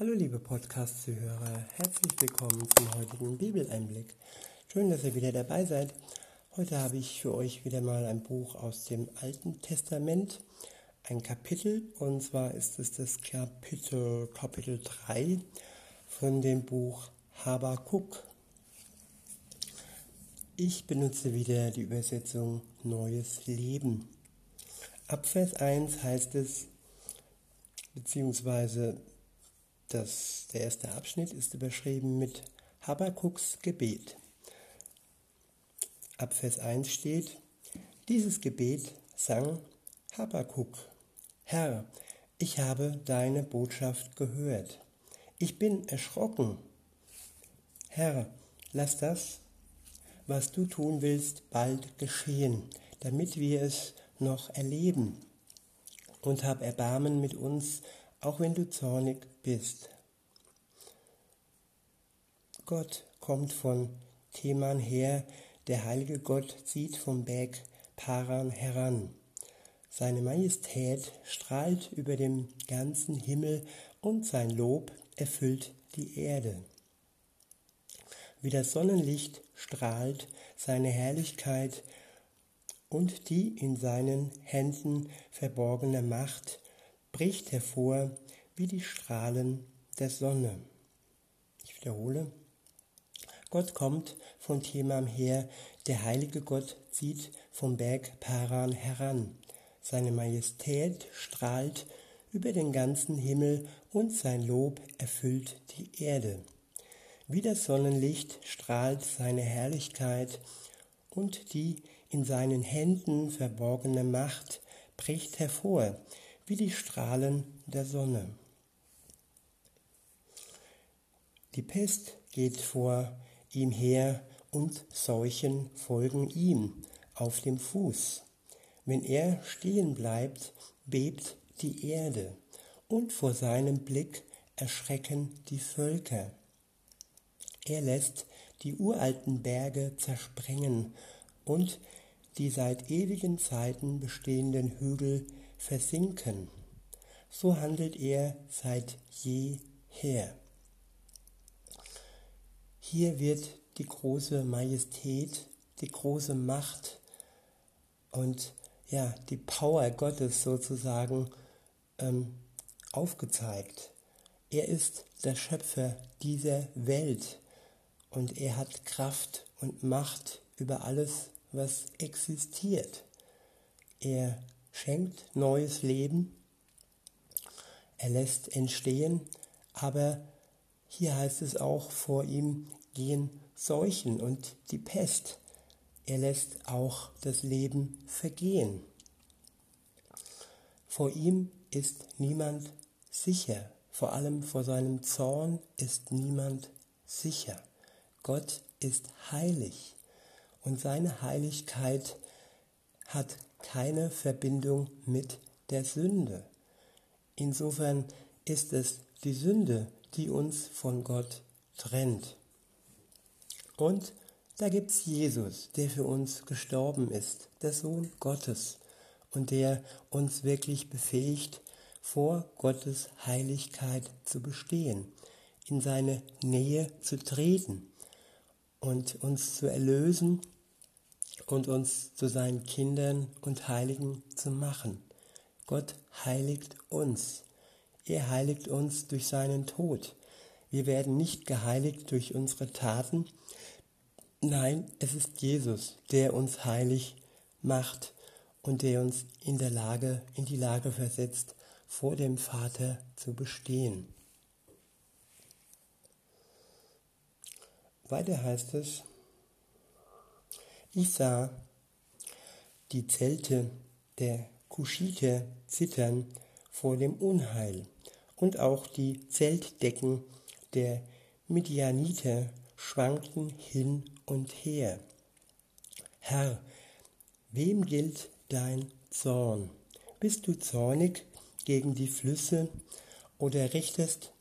Hallo liebe Podcast-Zuhörer, herzlich willkommen zum heutigen Bibeleinblick. Schön, dass ihr wieder dabei seid. Heute habe ich für euch wieder mal ein Buch aus dem Alten Testament, ein Kapitel, und zwar ist es das Kapitel, Kapitel 3 von dem Buch Habakuk. Ich benutze wieder die Übersetzung Neues Leben. Ab Vers 1 heißt es, beziehungsweise das, der erste Abschnitt ist überschrieben mit Habakuks Gebet. Ab Vers 1 steht, dieses Gebet sang Habakuk, Herr, ich habe deine Botschaft gehört. Ich bin erschrocken. Herr, lass das, was du tun willst, bald geschehen, damit wir es noch erleben. Und hab Erbarmen mit uns, auch wenn du zornig bist. Gott kommt von Theman her, der heilige Gott zieht vom Berg Paran heran. Seine Majestät strahlt über dem ganzen Himmel und sein Lob erfüllt die Erde. Wie das Sonnenlicht strahlt seine Herrlichkeit und die in seinen Händen verborgene Macht bricht hervor wie die Strahlen der Sonne. Ich wiederhole. Gott kommt von Themam her, der heilige Gott zieht vom Berg Paran heran. Seine Majestät strahlt über den ganzen Himmel und sein Lob erfüllt die Erde. Wie das Sonnenlicht strahlt seine Herrlichkeit und die in seinen Händen verborgene Macht bricht hervor, wie die Strahlen der Sonne. Die Pest geht vor ihm her und Seuchen folgen ihm auf dem Fuß. Wenn er stehen bleibt, bebt die Erde und vor seinem Blick erschrecken die Völker. Er lässt die uralten Berge zersprengen und die seit ewigen Zeiten bestehenden Hügel versinken. So handelt er seit jeher. Hier wird die große Majestät, die große Macht und ja, die Power Gottes sozusagen ähm, aufgezeigt. Er ist der Schöpfer dieser Welt und er hat Kraft und Macht über alles, was existiert. Er schenkt neues Leben, er lässt entstehen, aber hier heißt es auch, vor ihm gehen Seuchen und die Pest. Er lässt auch das Leben vergehen. Vor ihm ist niemand sicher, vor allem vor seinem Zorn ist niemand sicher. Gott ist heilig und seine Heiligkeit hat keine Verbindung mit der Sünde. Insofern ist es die Sünde, die uns von Gott trennt. Und da gibt es Jesus, der für uns gestorben ist, der Sohn Gottes und der uns wirklich befähigt, vor Gottes Heiligkeit zu bestehen, in seine Nähe zu treten und uns zu erlösen und uns zu seinen Kindern und Heiligen zu machen. Gott heiligt uns. Er heiligt uns durch seinen Tod. Wir werden nicht geheiligt durch unsere Taten. Nein, es ist Jesus, der uns heilig macht und der uns in der Lage, in die Lage versetzt, vor dem Vater zu bestehen. Weiter heißt es, ich sah die Zelte der Kuschiter zittern vor dem Unheil und auch die Zeltdecken der Midianiter schwankten hin und her. Herr, wem gilt dein Zorn? Bist du zornig gegen die Flüsse oder richtest,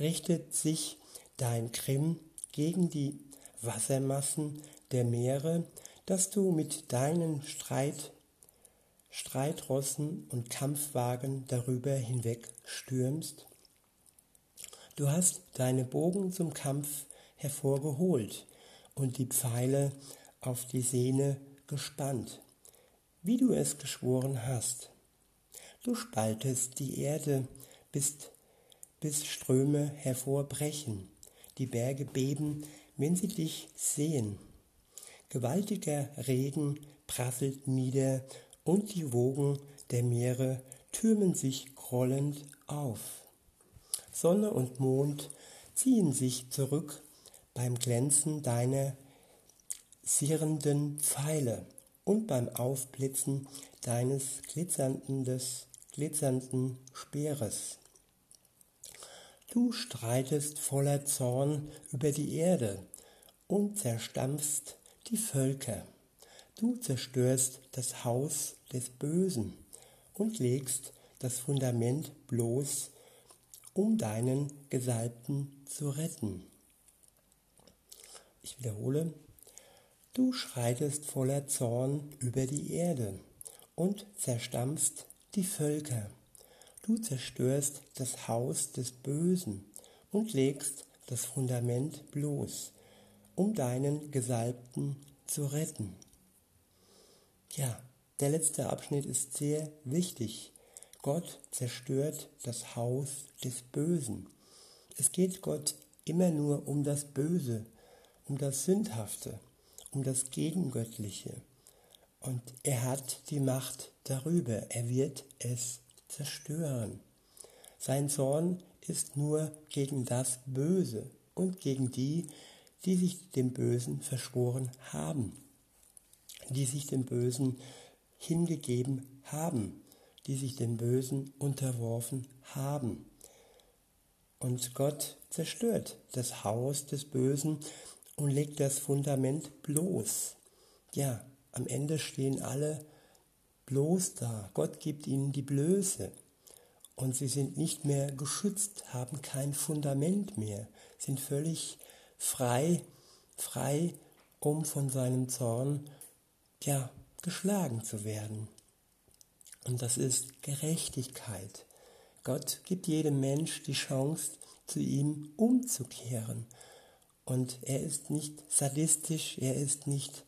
richtet sich dein Grimm gegen die Wassermassen der Meere, dass du mit deinen Streit, Streitrossen und Kampfwagen darüber hinweg stürmst? Du hast deine Bogen zum Kampf hervorgeholt und die Pfeile auf die Sehne gespannt, wie du es geschworen hast. Du spaltest die Erde, bis, bis Ströme hervorbrechen, die Berge beben, wenn sie dich sehen. Gewaltiger Regen prasselt nieder und die Wogen der Meere türmen sich grollend auf. Sonne und Mond ziehen sich zurück beim Glänzen deiner sirrenden Pfeile und beim Aufblitzen deines glitzernden, des glitzernden Speeres. Du streitest voller Zorn über die Erde und zerstampfst die Völker. Du zerstörst das Haus des Bösen und legst das Fundament bloß, um deinen Gesalbten zu retten. Ich wiederhole, du schreitest voller Zorn über die Erde und zerstampfst die Völker. Du zerstörst das Haus des Bösen und legst das Fundament bloß, um deinen Gesalbten zu retten. Ja, der letzte Abschnitt ist sehr wichtig. Gott zerstört das Haus des Bösen. Es geht Gott immer nur um das Böse, um das Sündhafte, um das Gegengöttliche. Und er hat die Macht darüber. Er wird es zerstören. Sein Zorn ist nur gegen das Böse und gegen die, die sich dem Bösen verschworen haben, die sich dem Bösen hingegeben haben, die sich dem Bösen unterworfen haben. Und Gott zerstört das Haus des Bösen und legt das Fundament bloß. Ja, am Ende stehen alle bloß da. Gott gibt ihnen die Blöße. Und sie sind nicht mehr geschützt, haben kein Fundament mehr, sind völlig frei, frei, um von seinem Zorn, ja, geschlagen zu werden. Und das ist Gerechtigkeit. Gott gibt jedem Mensch die Chance, zu ihm umzukehren. Und er ist nicht sadistisch, er ist nicht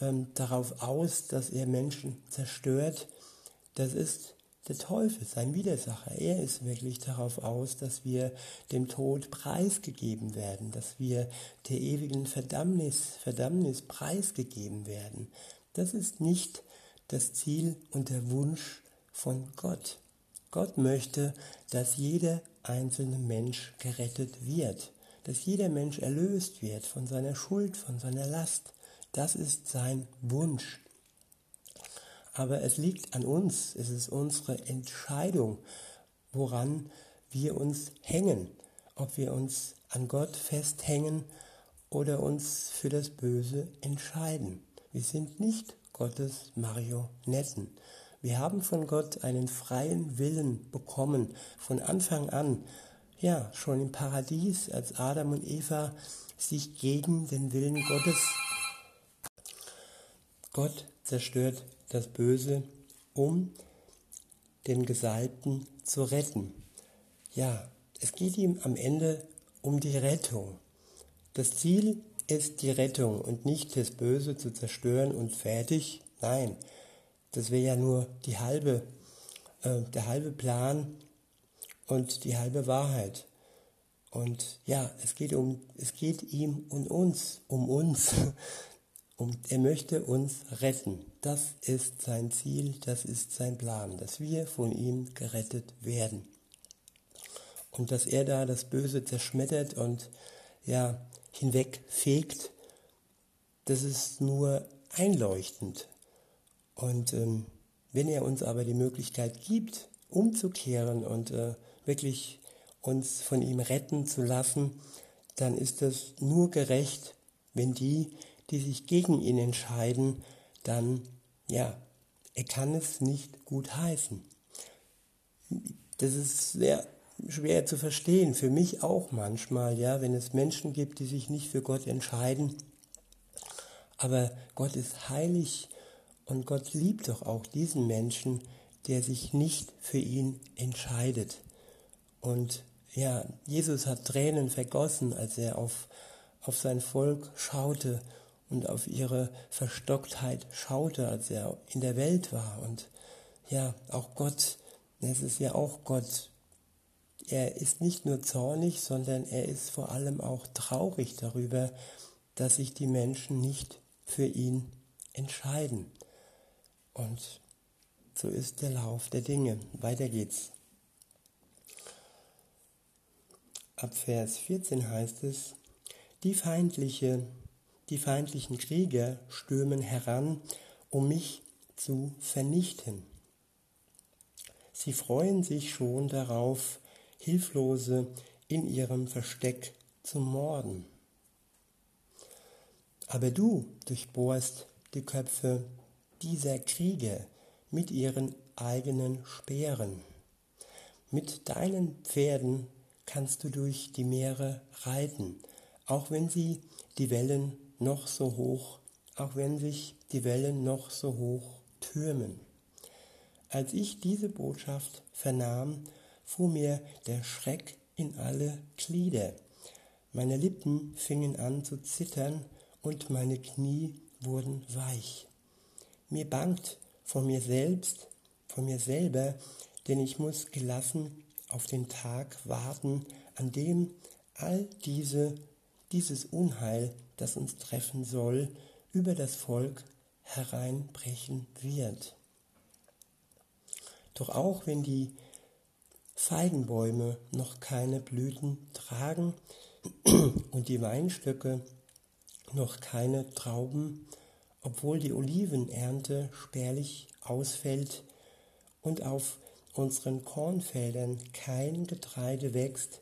ähm, darauf aus, dass er Menschen zerstört. Das ist der Teufel, sein Widersacher. Er ist wirklich darauf aus, dass wir dem Tod preisgegeben werden, dass wir der ewigen Verdammnis, Verdammnis preisgegeben werden. Das ist nicht das Ziel und der Wunsch von Gott. Gott möchte, dass jeder einzelne Mensch gerettet wird, dass jeder Mensch erlöst wird von seiner Schuld, von seiner Last. Das ist sein Wunsch. Aber es liegt an uns, es ist unsere Entscheidung, woran wir uns hängen, ob wir uns an Gott festhängen oder uns für das Böse entscheiden. Wir sind nicht Gottes Marionetten. Wir haben von Gott einen freien Willen bekommen, von Anfang an. Ja, schon im Paradies, als Adam und Eva sich gegen den Willen Gottes. Gott zerstört das Böse, um den Gesalbten zu retten. Ja, es geht ihm am Ende um die Rettung. Das Ziel ist die Rettung und nicht das Böse zu zerstören und fertig. Nein, das wäre ja nur die halbe, äh, der halbe Plan und die halbe Wahrheit. Und ja, es geht um, es geht ihm um uns, um uns. Und er möchte uns retten. Das ist sein Ziel, das ist sein Plan, dass wir von ihm gerettet werden. Und dass er da das Böse zerschmettert und ja, hinwegfegt, das ist nur einleuchtend. Und ähm, wenn er uns aber die Möglichkeit gibt, umzukehren und äh, wirklich uns von ihm retten zu lassen, dann ist das nur gerecht, wenn die, die sich gegen ihn entscheiden, dann, ja, er kann es nicht gut heißen. Das ist sehr schwer zu verstehen, für mich auch manchmal, ja, wenn es Menschen gibt, die sich nicht für Gott entscheiden. Aber Gott ist heilig und Gott liebt doch auch diesen Menschen, der sich nicht für ihn entscheidet. Und ja, Jesus hat Tränen vergossen, als er auf, auf sein Volk schaute und auf ihre Verstocktheit schaute, als er in der Welt war. Und ja, auch Gott, es ist ja auch Gott, er ist nicht nur zornig, sondern er ist vor allem auch traurig darüber, dass sich die Menschen nicht für ihn entscheiden. Und so ist der Lauf der Dinge. Weiter geht's. Ab Vers 14 heißt es, die feindliche, die feindlichen Krieger stürmen heran, um mich zu vernichten. Sie freuen sich schon darauf, Hilflose in ihrem Versteck zu morden. Aber du durchbohrst die Köpfe dieser Krieger mit ihren eigenen Speeren. Mit deinen Pferden kannst du durch die Meere reiten, auch wenn sie die Wellen noch so hoch, auch wenn sich die Wellen noch so hoch türmen. Als ich diese Botschaft vernahm, fuhr mir der Schreck in alle Glieder. Meine Lippen fingen an zu zittern und meine Knie wurden weich. Mir bangt von mir selbst, von mir selber, denn ich muss gelassen auf den Tag warten, an dem all diese, dieses Unheil, das uns treffen soll, über das Volk hereinbrechen wird. Doch auch wenn die Feigenbäume noch keine Blüten tragen und die Weinstöcke noch keine Trauben, obwohl die Olivenernte spärlich ausfällt und auf unseren Kornfeldern kein Getreide wächst,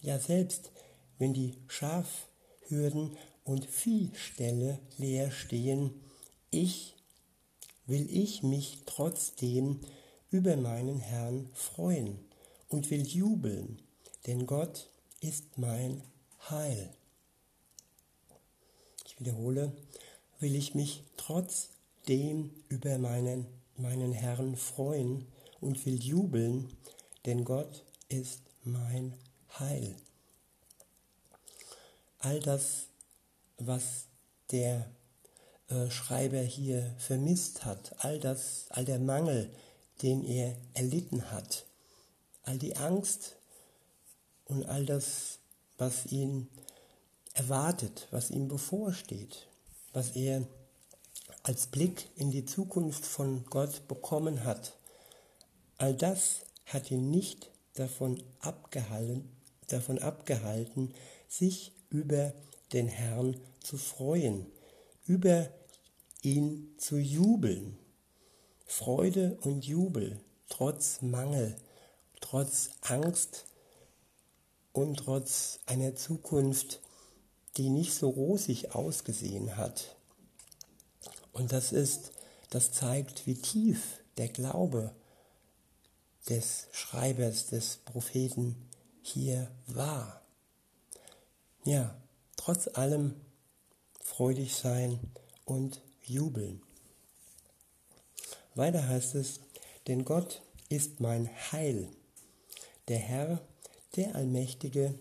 ja selbst wenn die Schafhürden und Viehställe leer stehen, ich will ich mich trotzdem über meinen Herrn freuen und will jubeln, denn Gott ist mein Heil. Ich wiederhole, will ich mich trotzdem über meinen, meinen Herrn freuen und will jubeln, denn Gott ist mein Heil. All das, was der äh, Schreiber hier vermisst hat, all das, all der Mangel, den er erlitten hat, all die Angst und all das, was ihn erwartet, was ihm bevorsteht, was er als Blick in die Zukunft von Gott bekommen hat. All das hat ihn nicht davon abgehalten, davon abgehalten, sich über den Herrn zu freuen, über ihn zu jubeln. Freude und Jubel, trotz Mangel, trotz Angst und trotz einer Zukunft, die nicht so rosig ausgesehen hat. Und das ist, das zeigt, wie tief der Glaube des Schreibers, des Propheten hier war. Ja, trotz allem freudig sein und jubeln. Weiter heißt es, denn Gott ist mein Heil. Der Herr, der Allmächtige,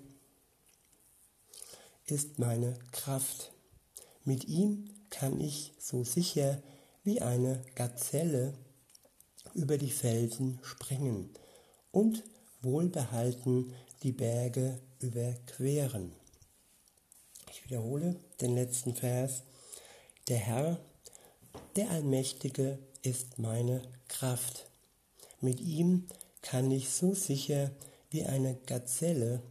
ist meine Kraft. Mit ihm kann ich so sicher wie eine Gazelle über die Felsen springen und wohlbehalten die Berge überqueren. Wiederhole den letzten Vers. Der Herr, der Allmächtige, ist meine Kraft. Mit ihm kann ich so sicher wie eine Gazelle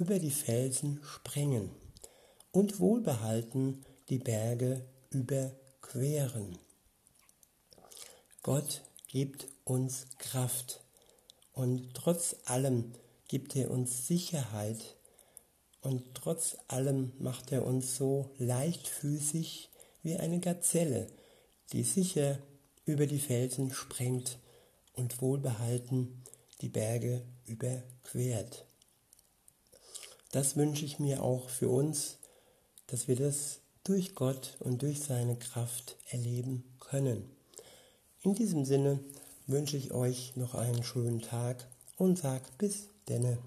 über die Felsen springen und wohlbehalten die Berge überqueren. Gott gibt uns Kraft und trotz allem gibt er uns Sicherheit und trotz allem macht er uns so leichtfüßig wie eine Gazelle, die sicher über die Felsen sprengt und wohlbehalten die Berge überquert. Das wünsche ich mir auch für uns, dass wir das durch Gott und durch seine Kraft erleben können. In diesem Sinne wünsche ich euch noch einen schönen Tag und sag bis denne.